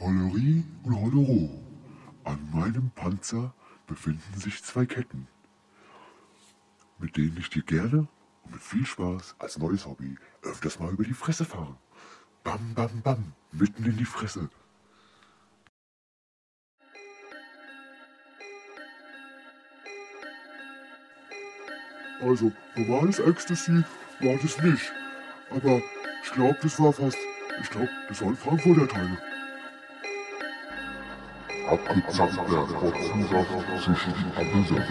Hollerie und Hollero. An meinem Panzer befinden sich zwei Ketten, mit denen ich dir gerne und mit viel Spaß als neues Hobby öfters mal über die Fresse fahre. Bam, bam, bam, mitten in die Fresse. Also, normales Ecstasy war das nicht. Aber ich glaube, das war fast. Ich glaube, das waren Frankfurter Teile. abgezackter Fortführer zwischen die Abbesitzer.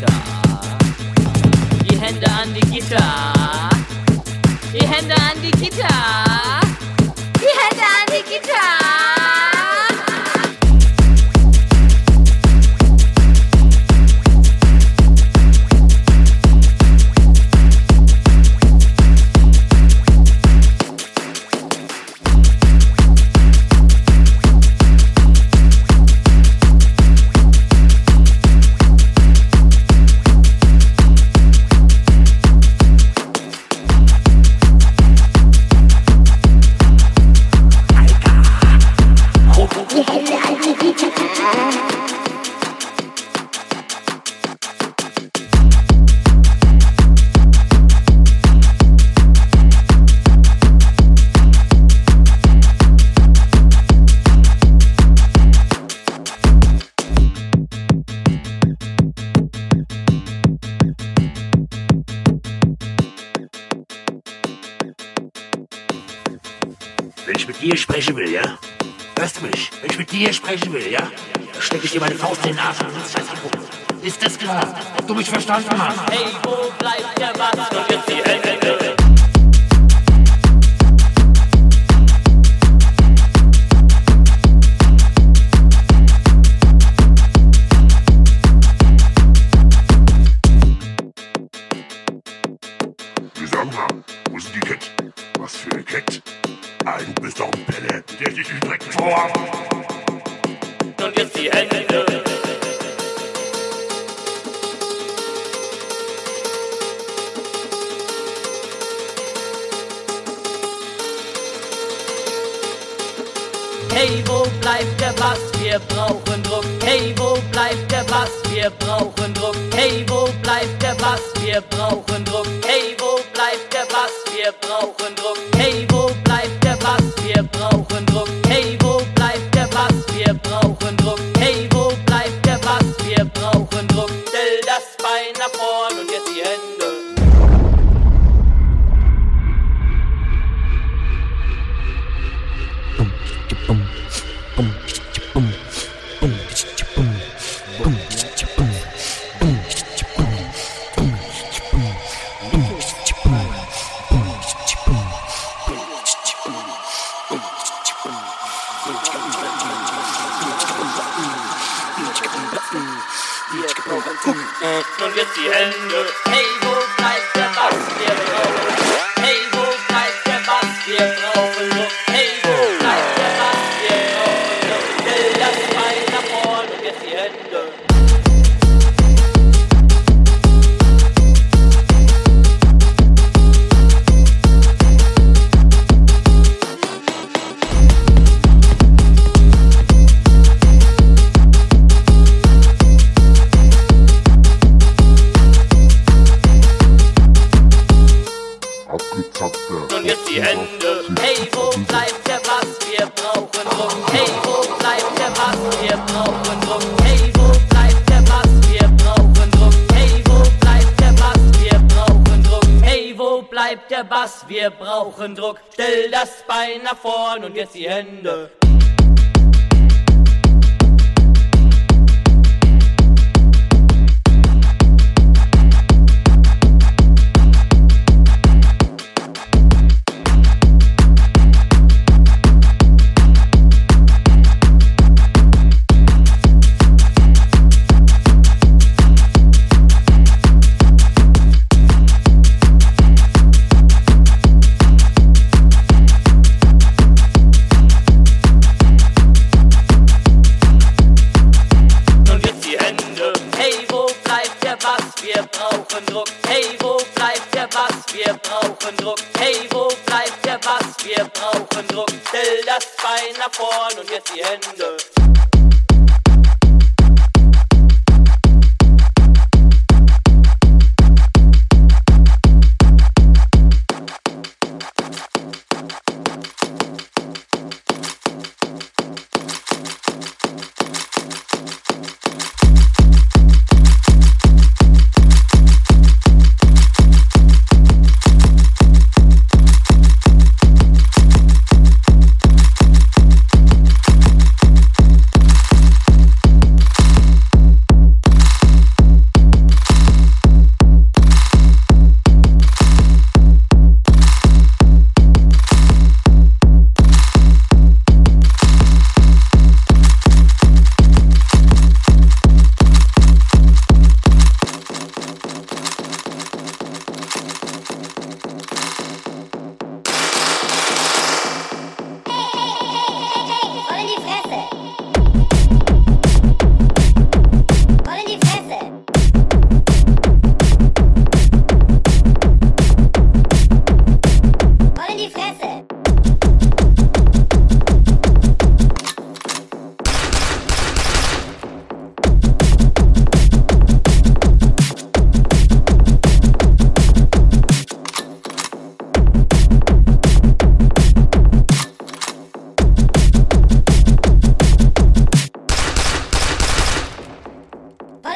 Gitter. Die Hände an die Gitter.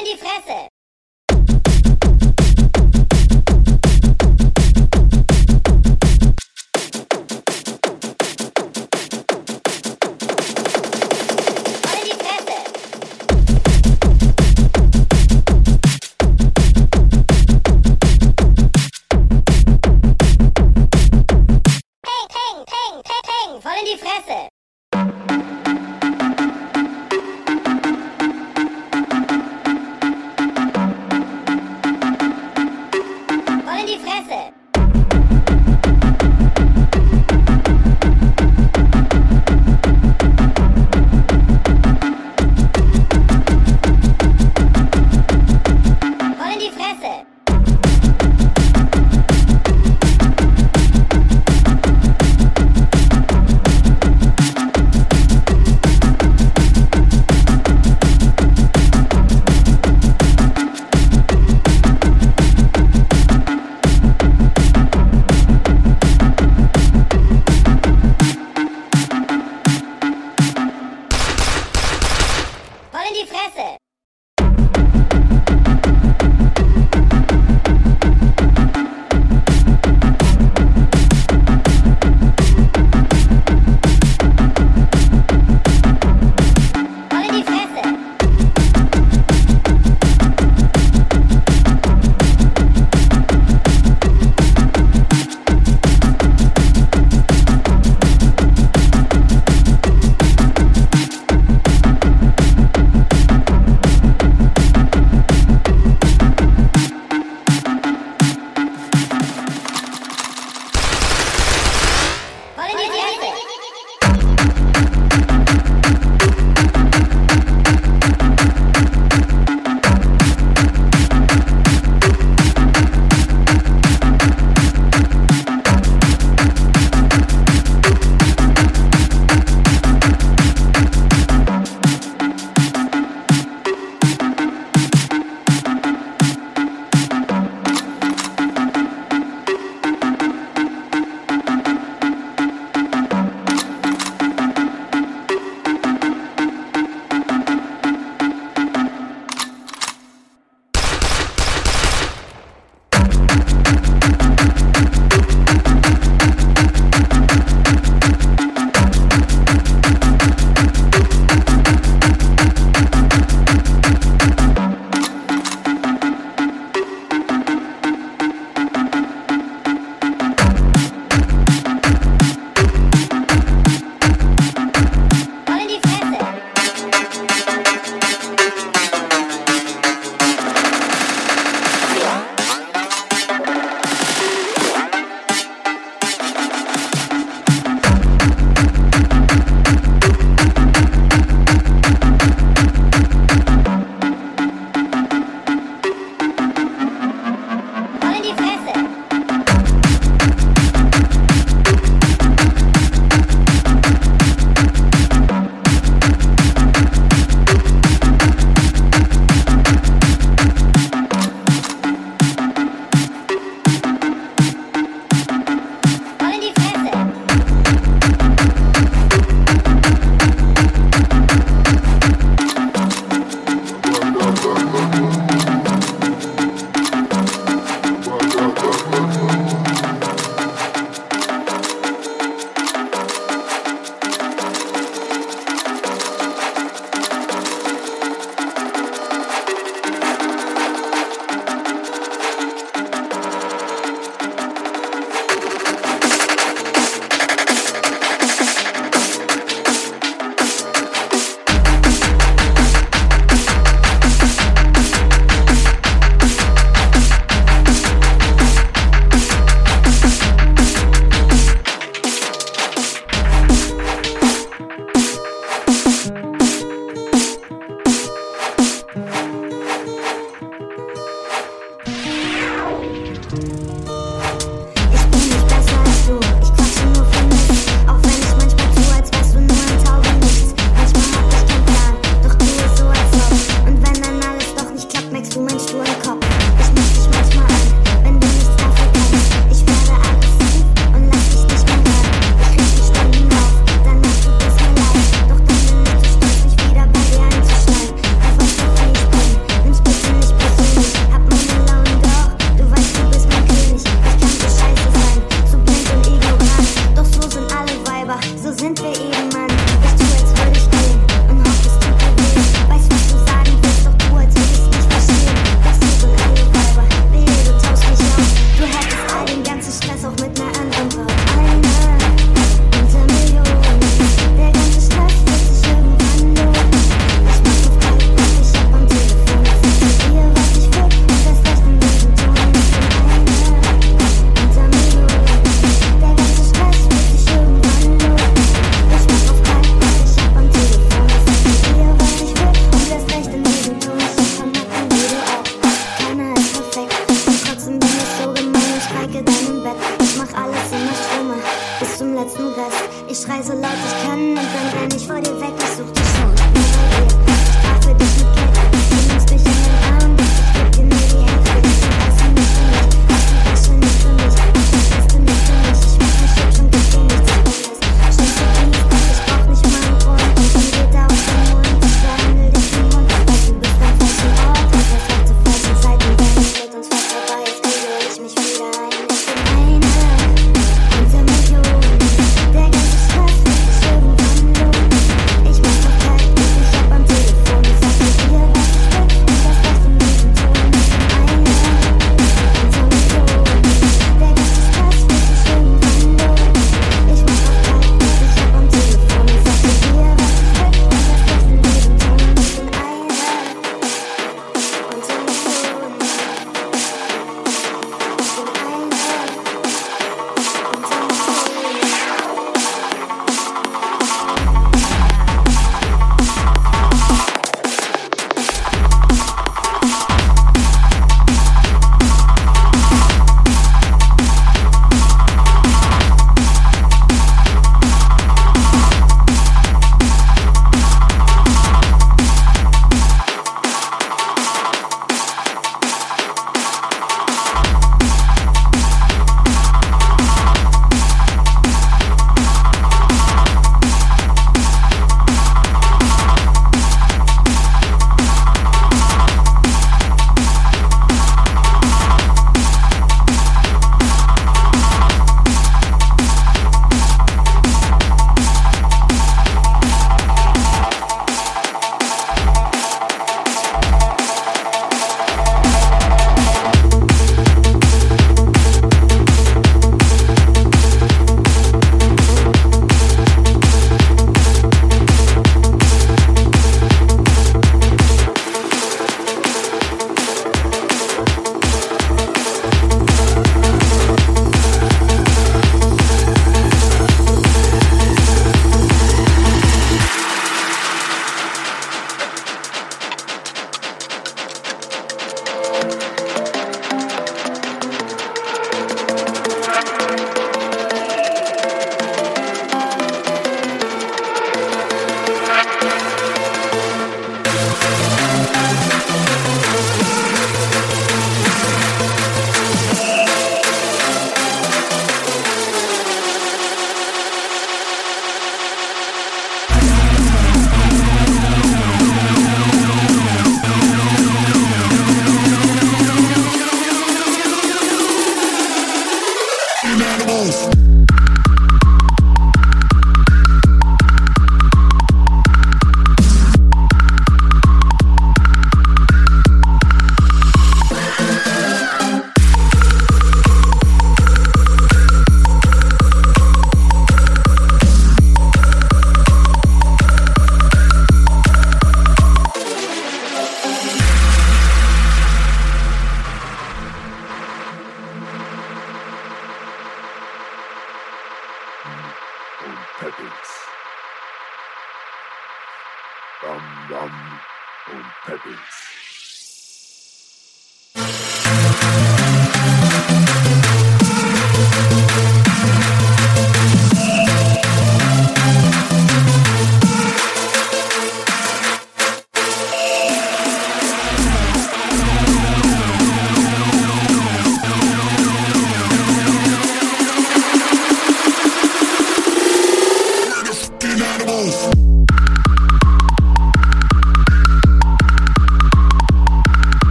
in die Fresse!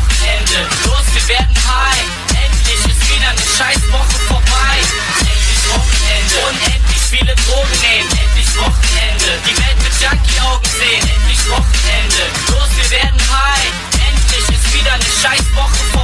Wochenende. Los, wir werden high. Endlich ist wieder eine Scheißwoche vorbei. Endlich Wochenende. Unendlich viele Drogen nehmen. Endlich Wochenende. Die Welt mit Junkie-Augen sehen. Endlich Wochenende. Los, wir werden high. Endlich ist wieder eine Scheißwoche vorbei.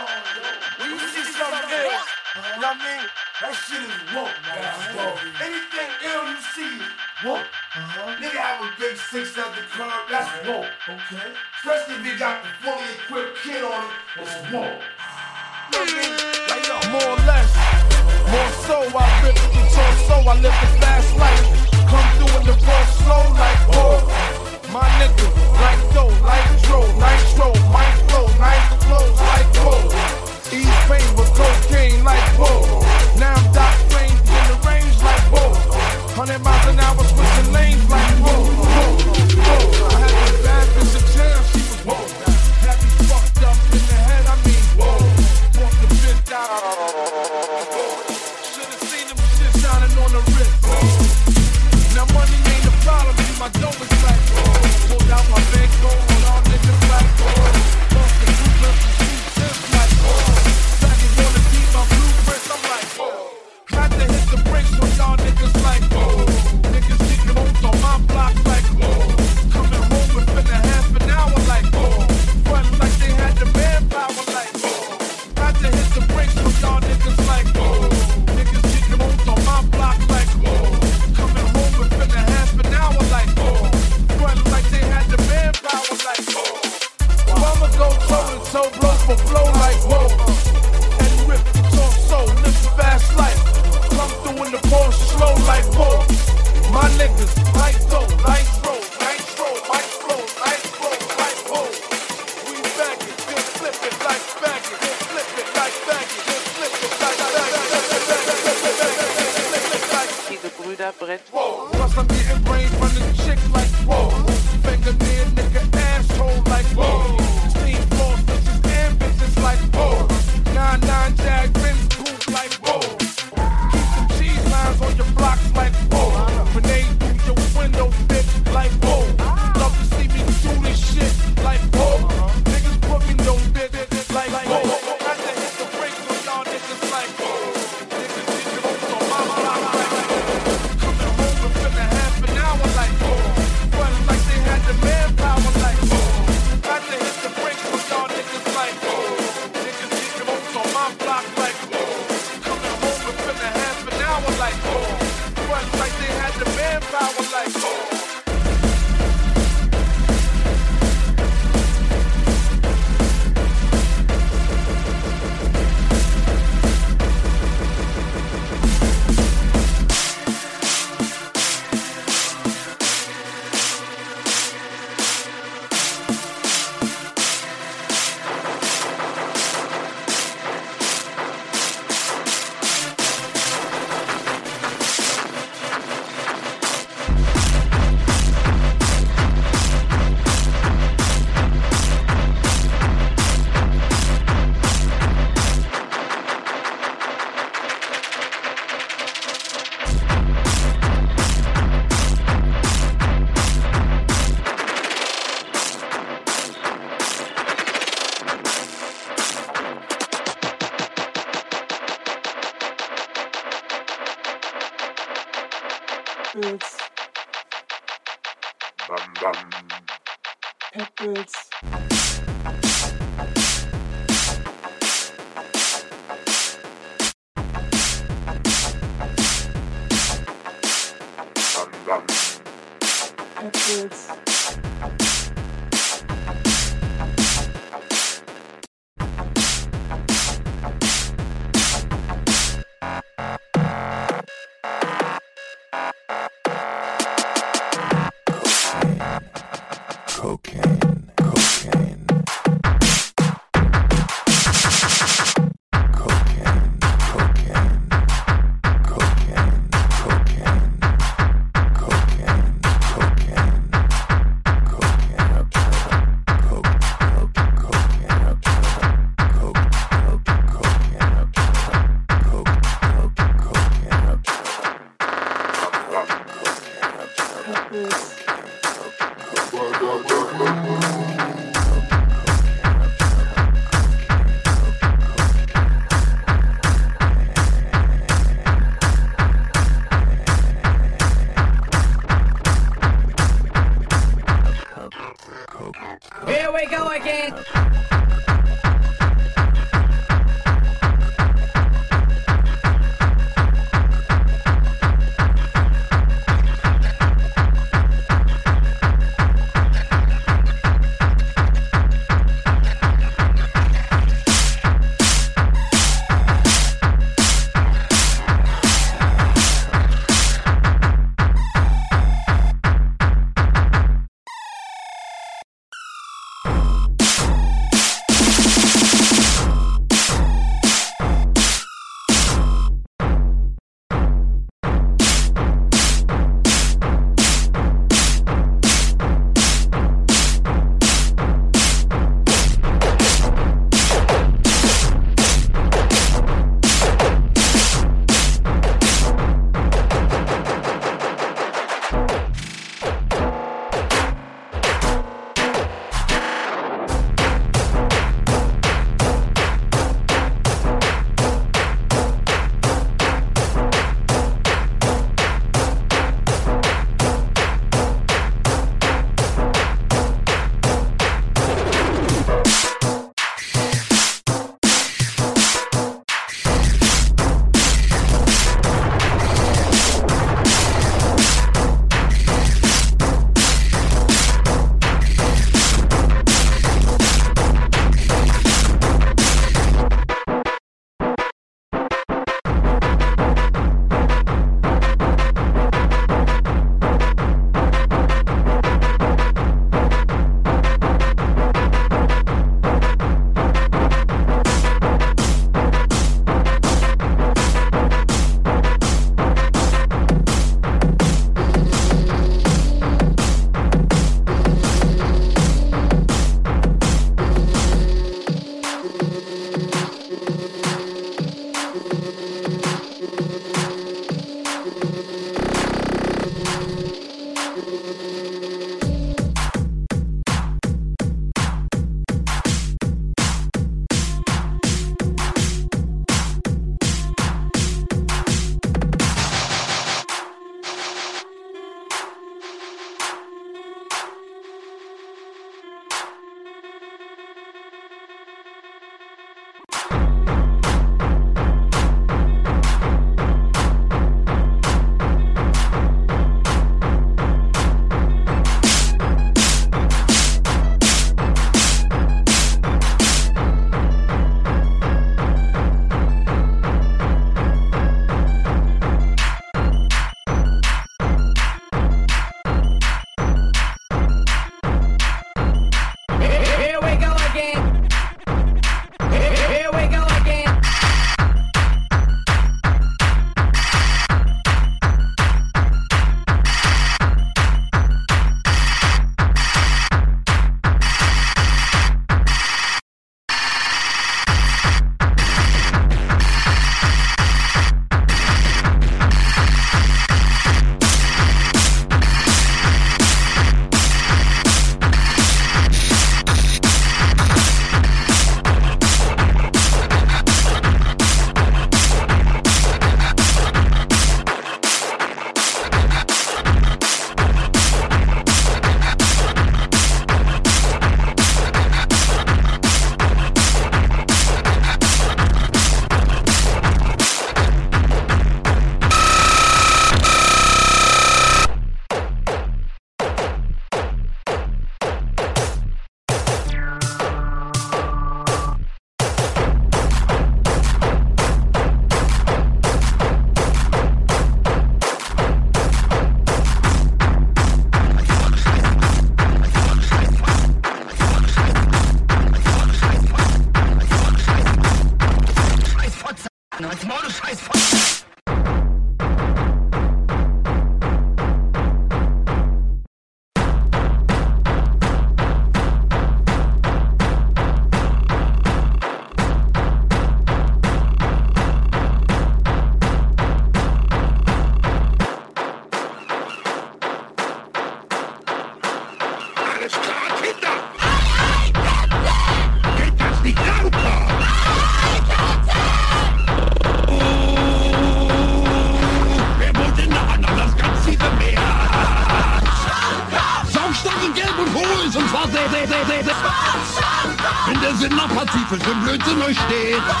Steht.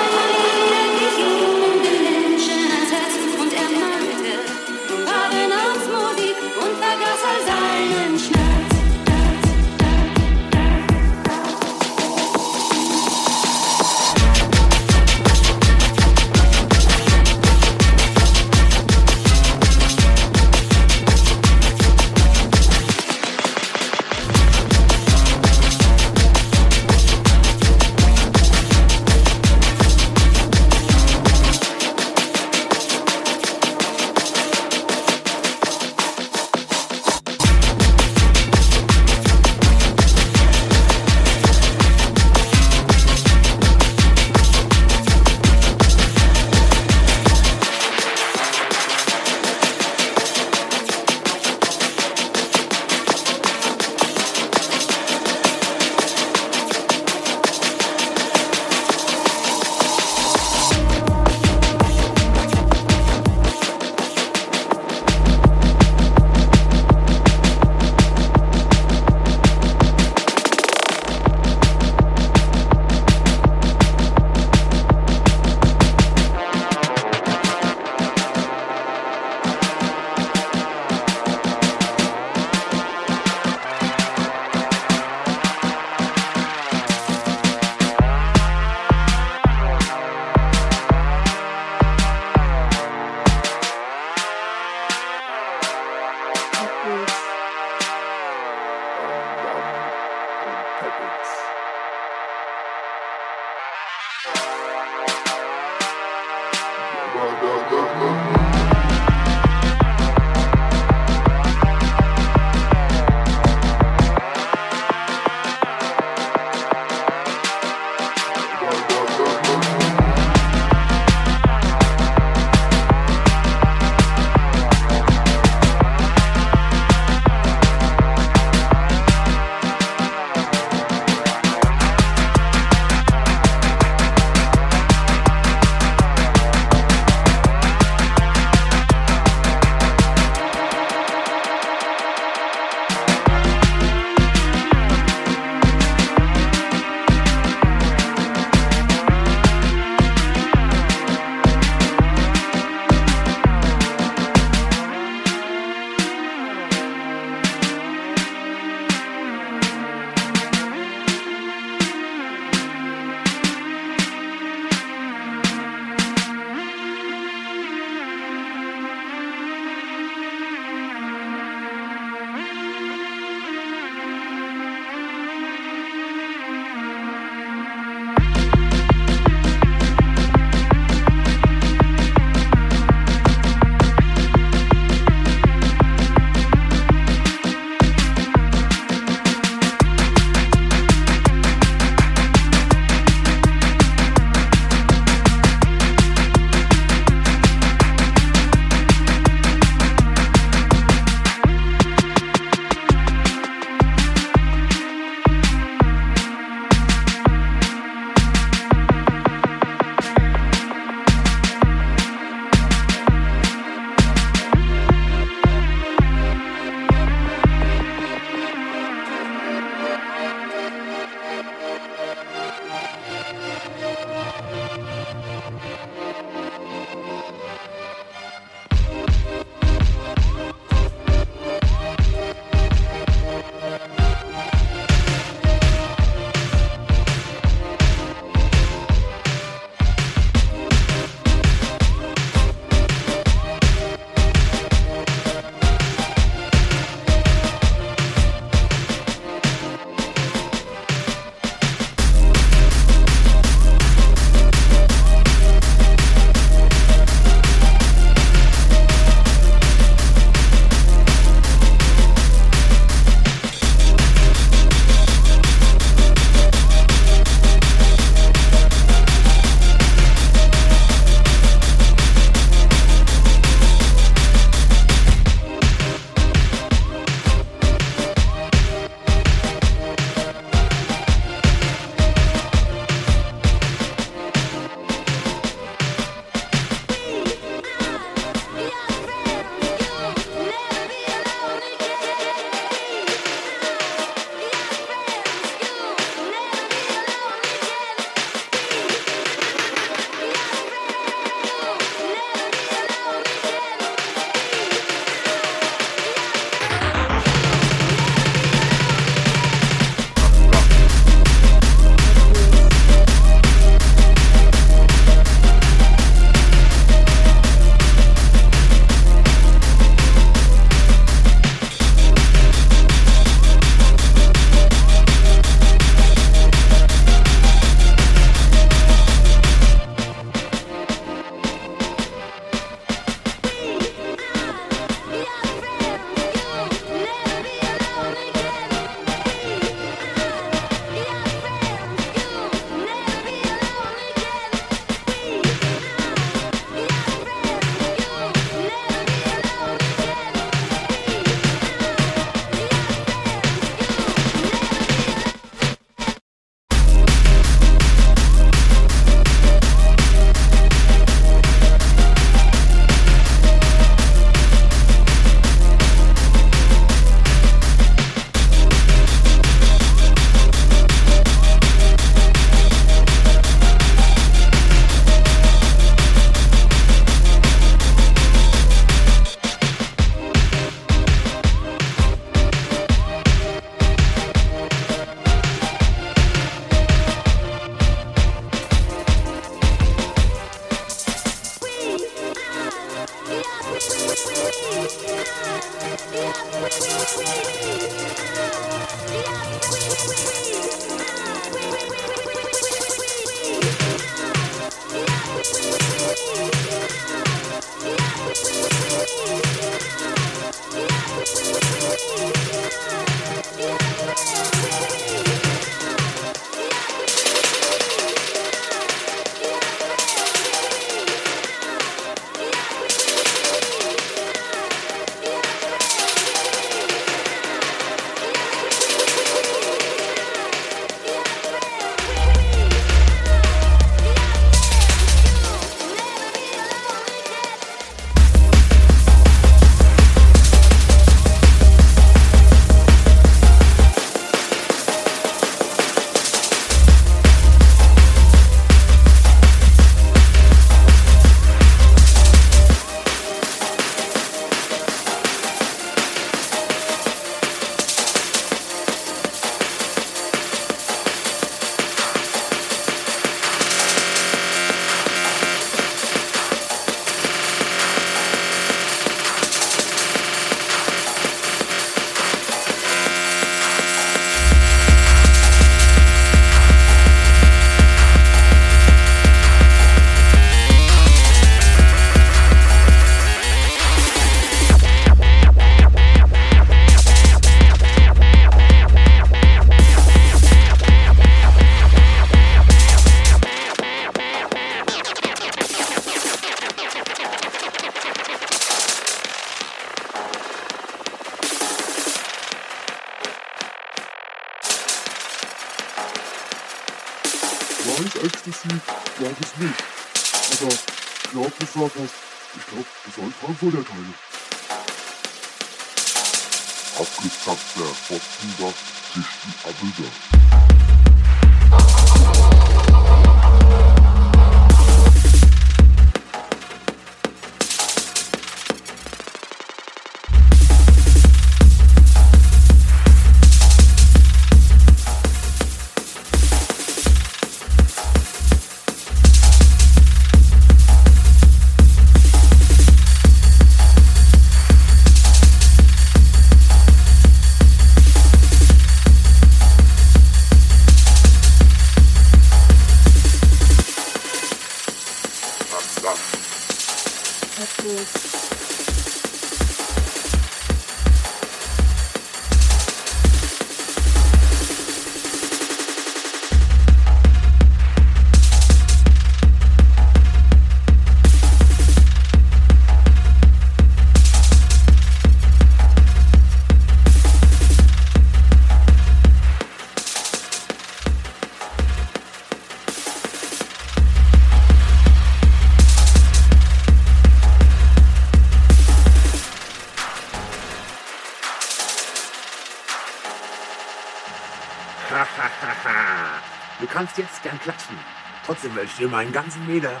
Ich dir meinen ganzen Meter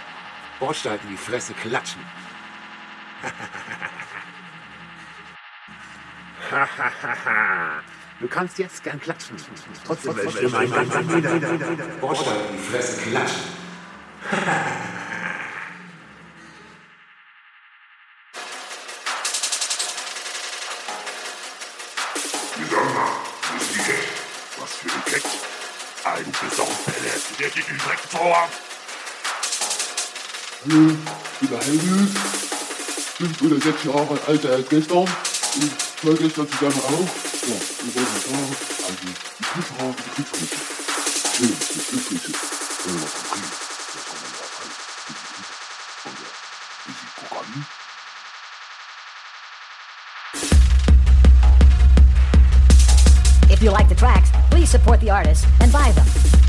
Bordstein in die Fresse klatschen. du kannst jetzt gern klatschen. Trotzdem werde ich meinen ganzen Meter Bordstein in die Fresse klatschen. Was für ein Keck. Ein Besaufpelle, der dich direkt vor. Bin Helmut. Fünf oder sechs Jahre älter als gestern. Gestern zusammen. Ja, wollen sagen, also die die. Schön, die ja die Musikprogramm. If you like the tracks, please support the artists and buy them.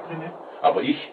Blödsinn ist. Aber ich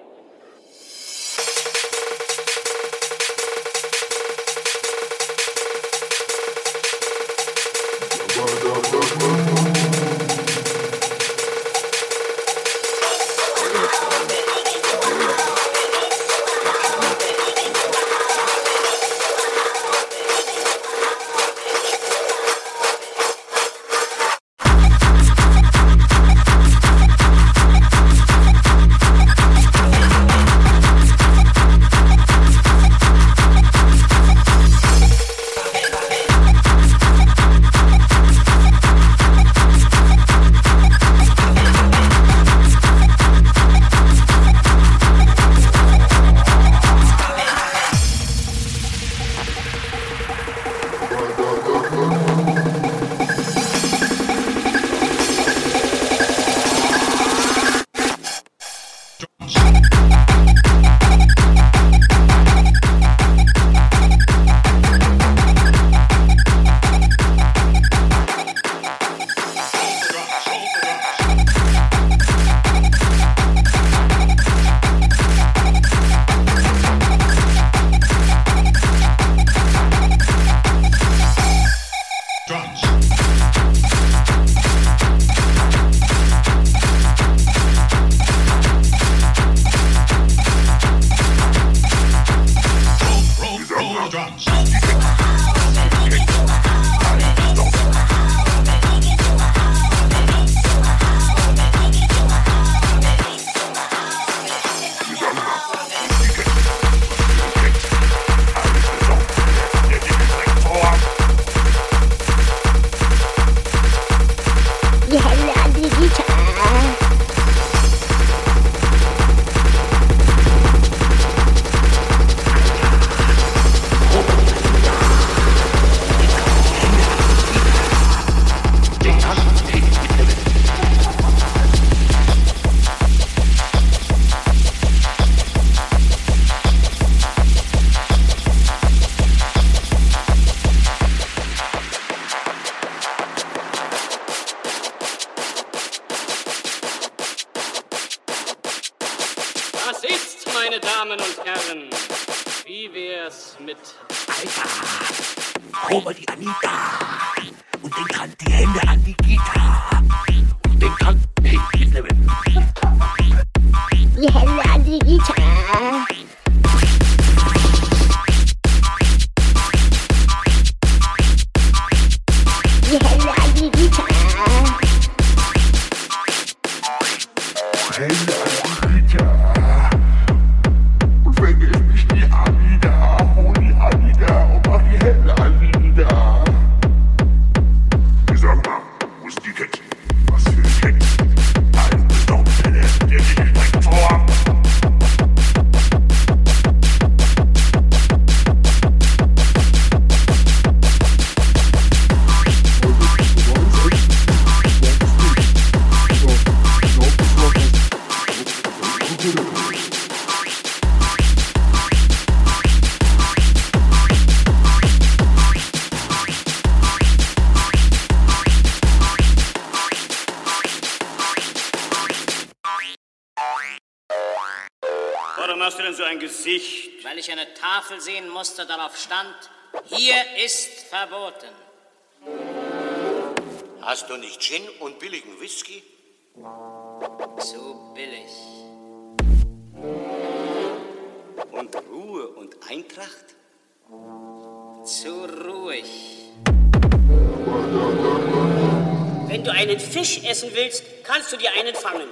willst, kannst du dir einen fangen.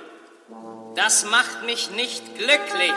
Das macht mich nicht glücklich.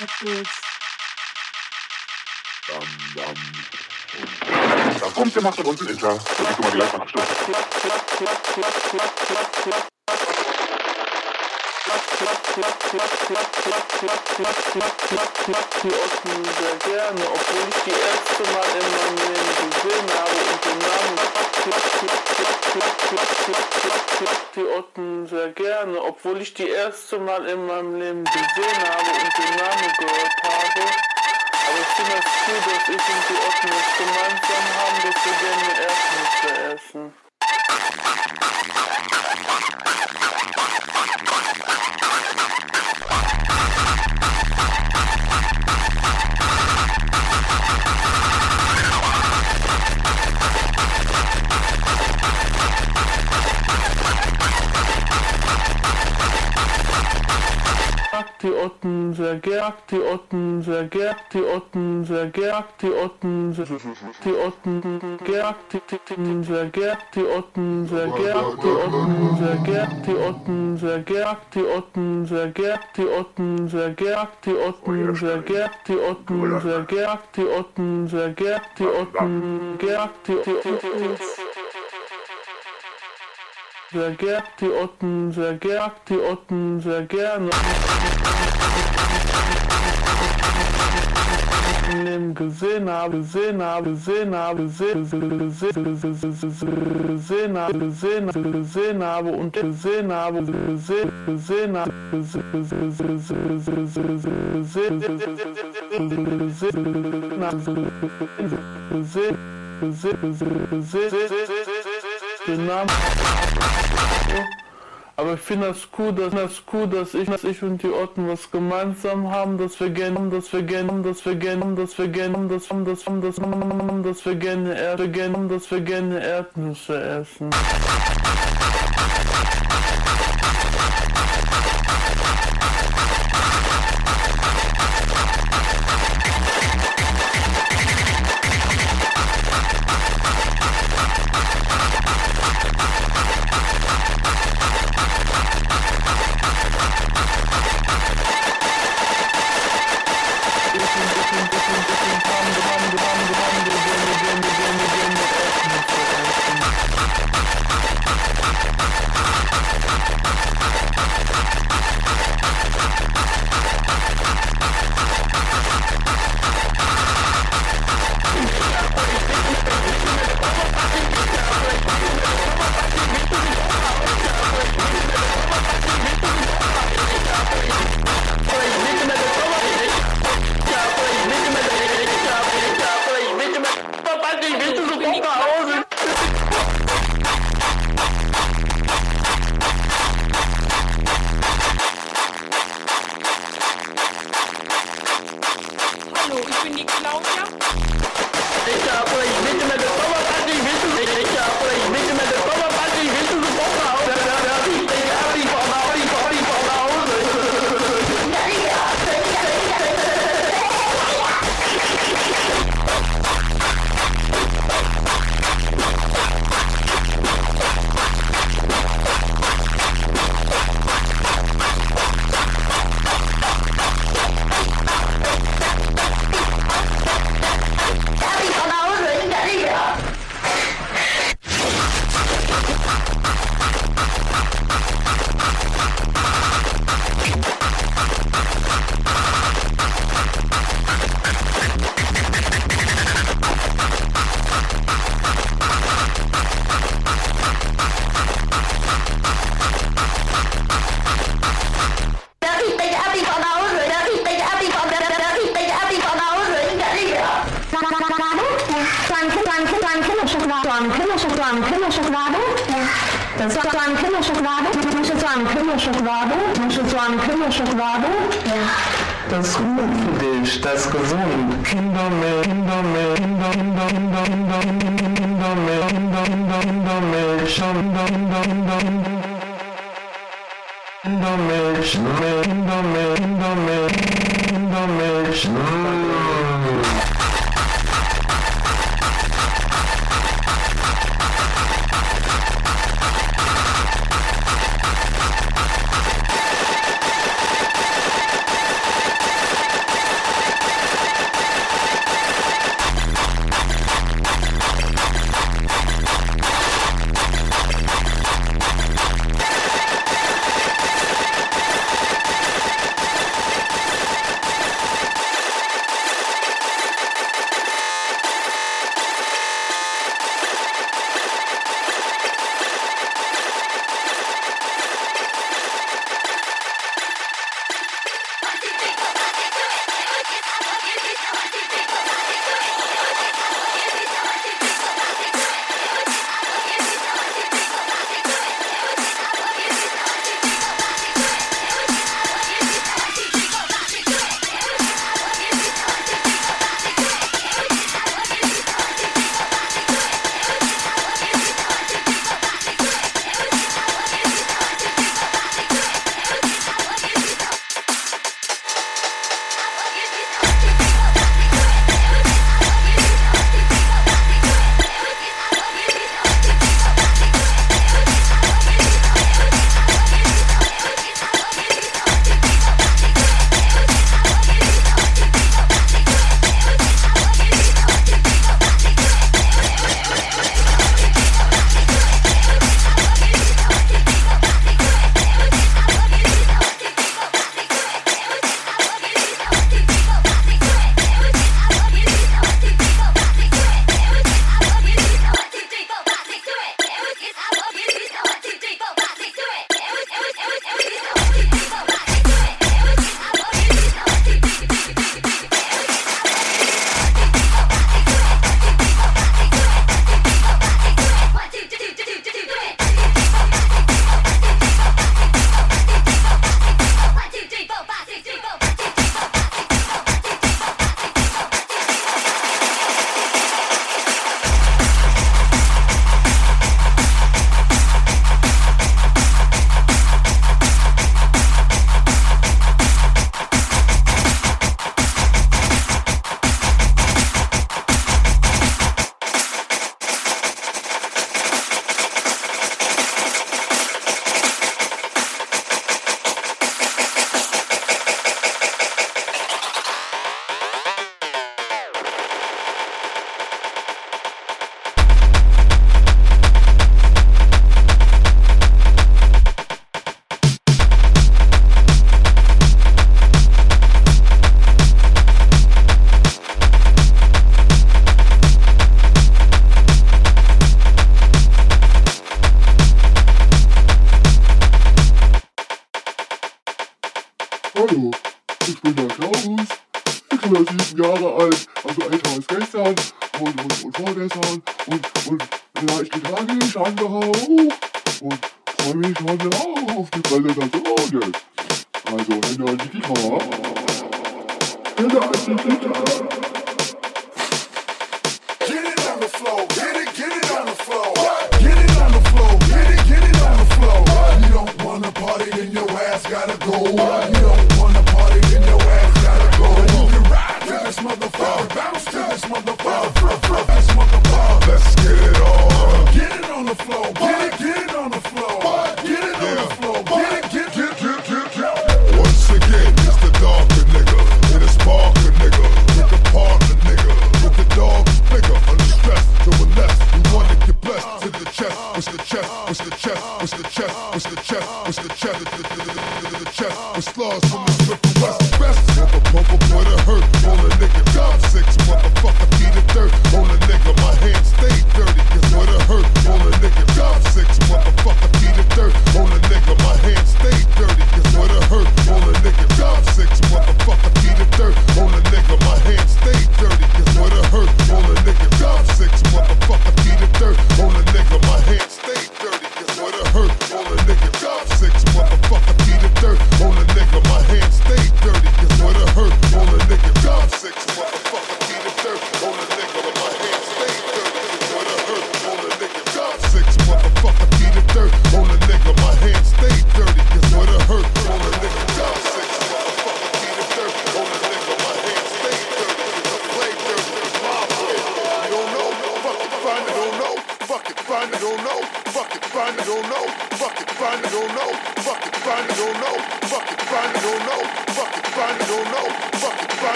Kaputt. Bam, bam. Da kommt der Macht und unten ist er. Das ist immer gleich mal abstürzen obwohl ich die erste Mal in meinem Leben gesehen habe und den Namen die Otten sehr gerne, obwohl ich die erste Mal in meinem Leben gesehen habe und den Namen gehört habe. Aber ich finde es cool, dass ich und die Otten es gemeinsam haben, dass wir gerne Erdnüsse essen. Die Otten sehr gern, die Otten sehr gern, die Otten sehr gern, die Otten die Otten gern, die Otten sehr gern, die Otten sehr gern, die Otten sehr gern, die Otten sehr gern, die Otten sehr gern, die Otten sehr gern, die Otten sehr gern, die Otten sehr gern, die Otten sehr gern, die Otten gern, die sehr gern, die Otten sehr gern, die Otten sehr gerne. Leben gesehen habe, gesehen habe, gesehen habe, gesehen gesehen habe, gesehen gesehen habe und gesehen habe, gesehen gesehen habe, gesehen aber ich finde das cool, dass das cool, dass ich, dass ich und die Otten was gemeinsam haben, dass wir gerne, dass wir gerne, dass wir gerne, dass wir gerne, dass wir das, das, dass wir gerne Erde gerne, dass wir gerne Erdnüsse essen.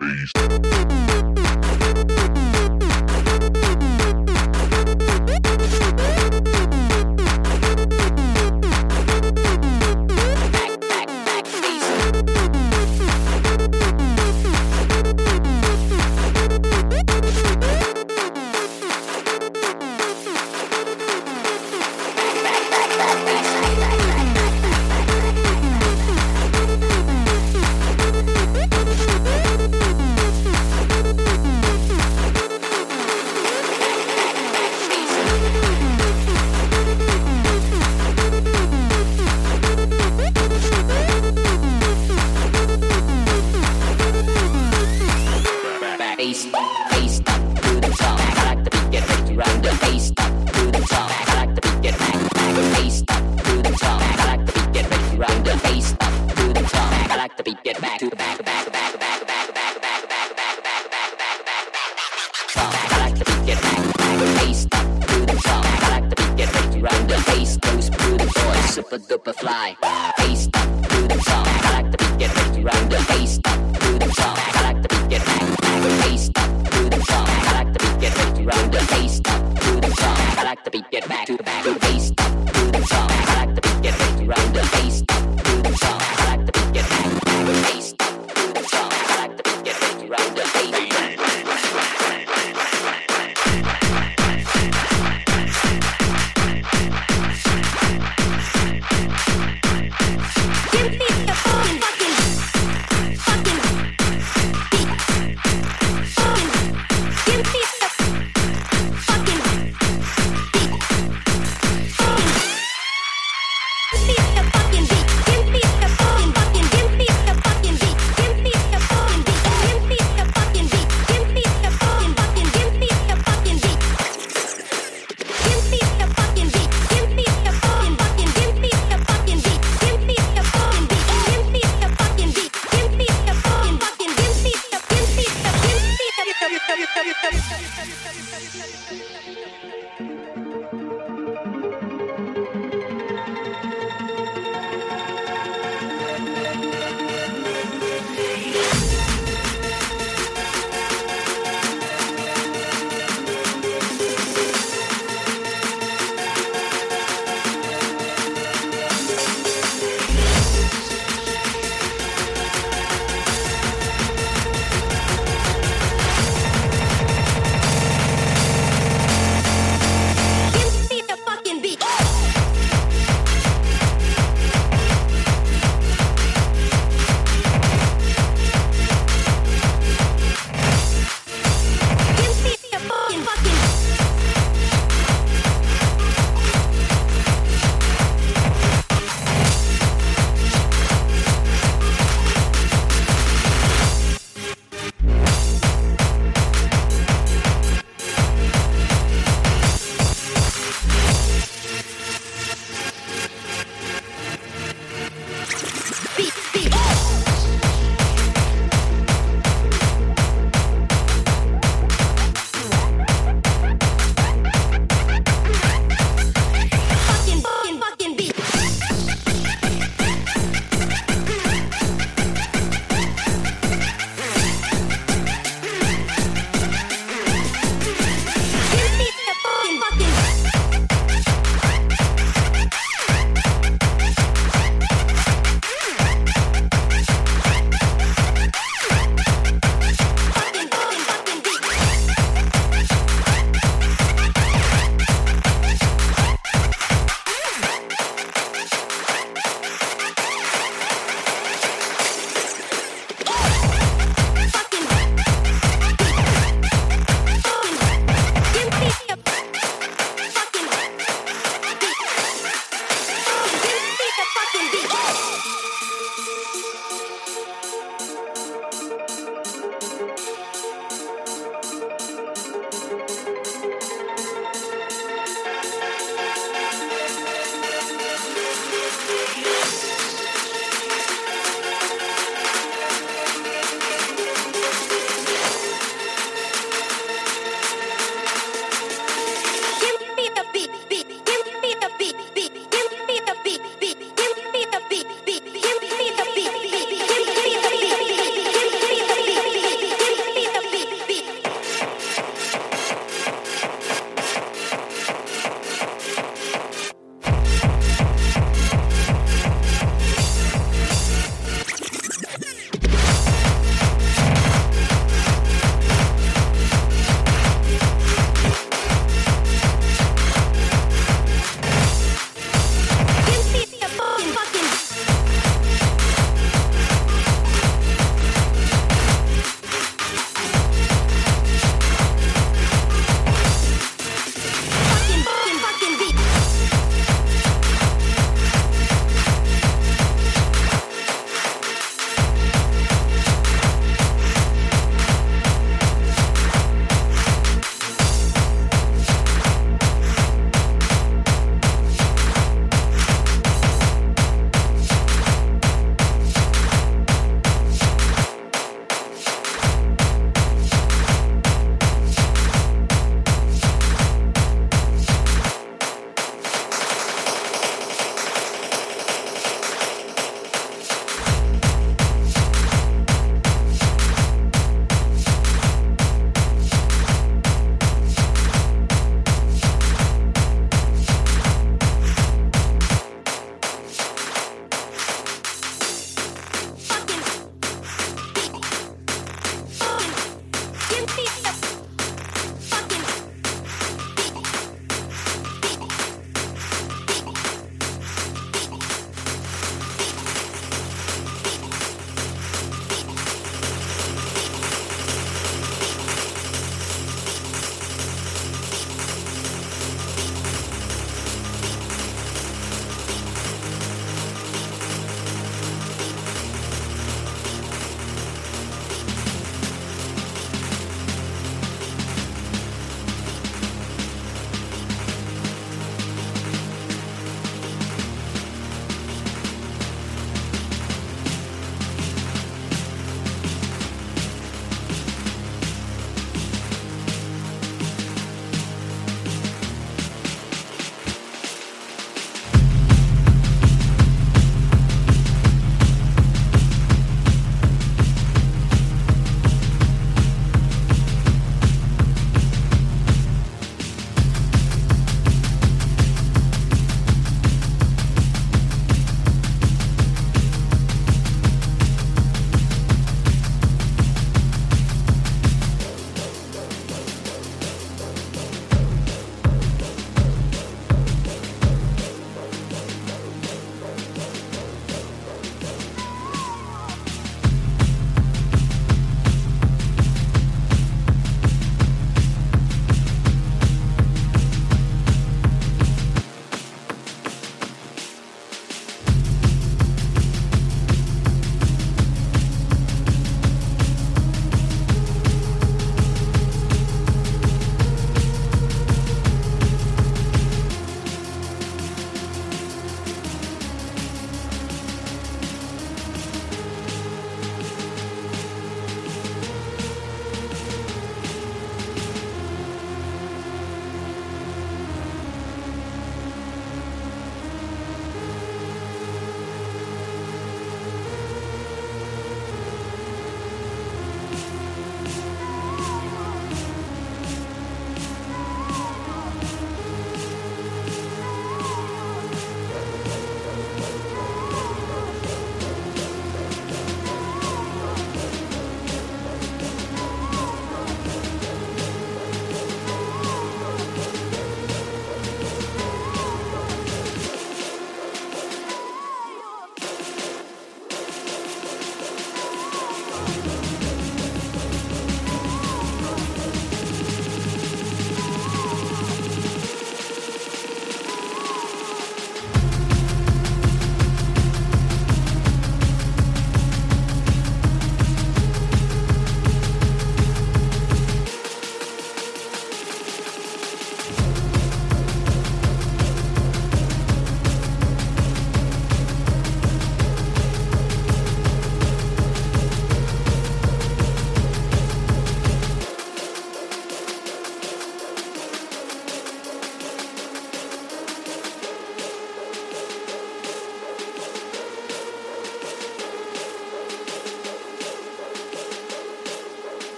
space.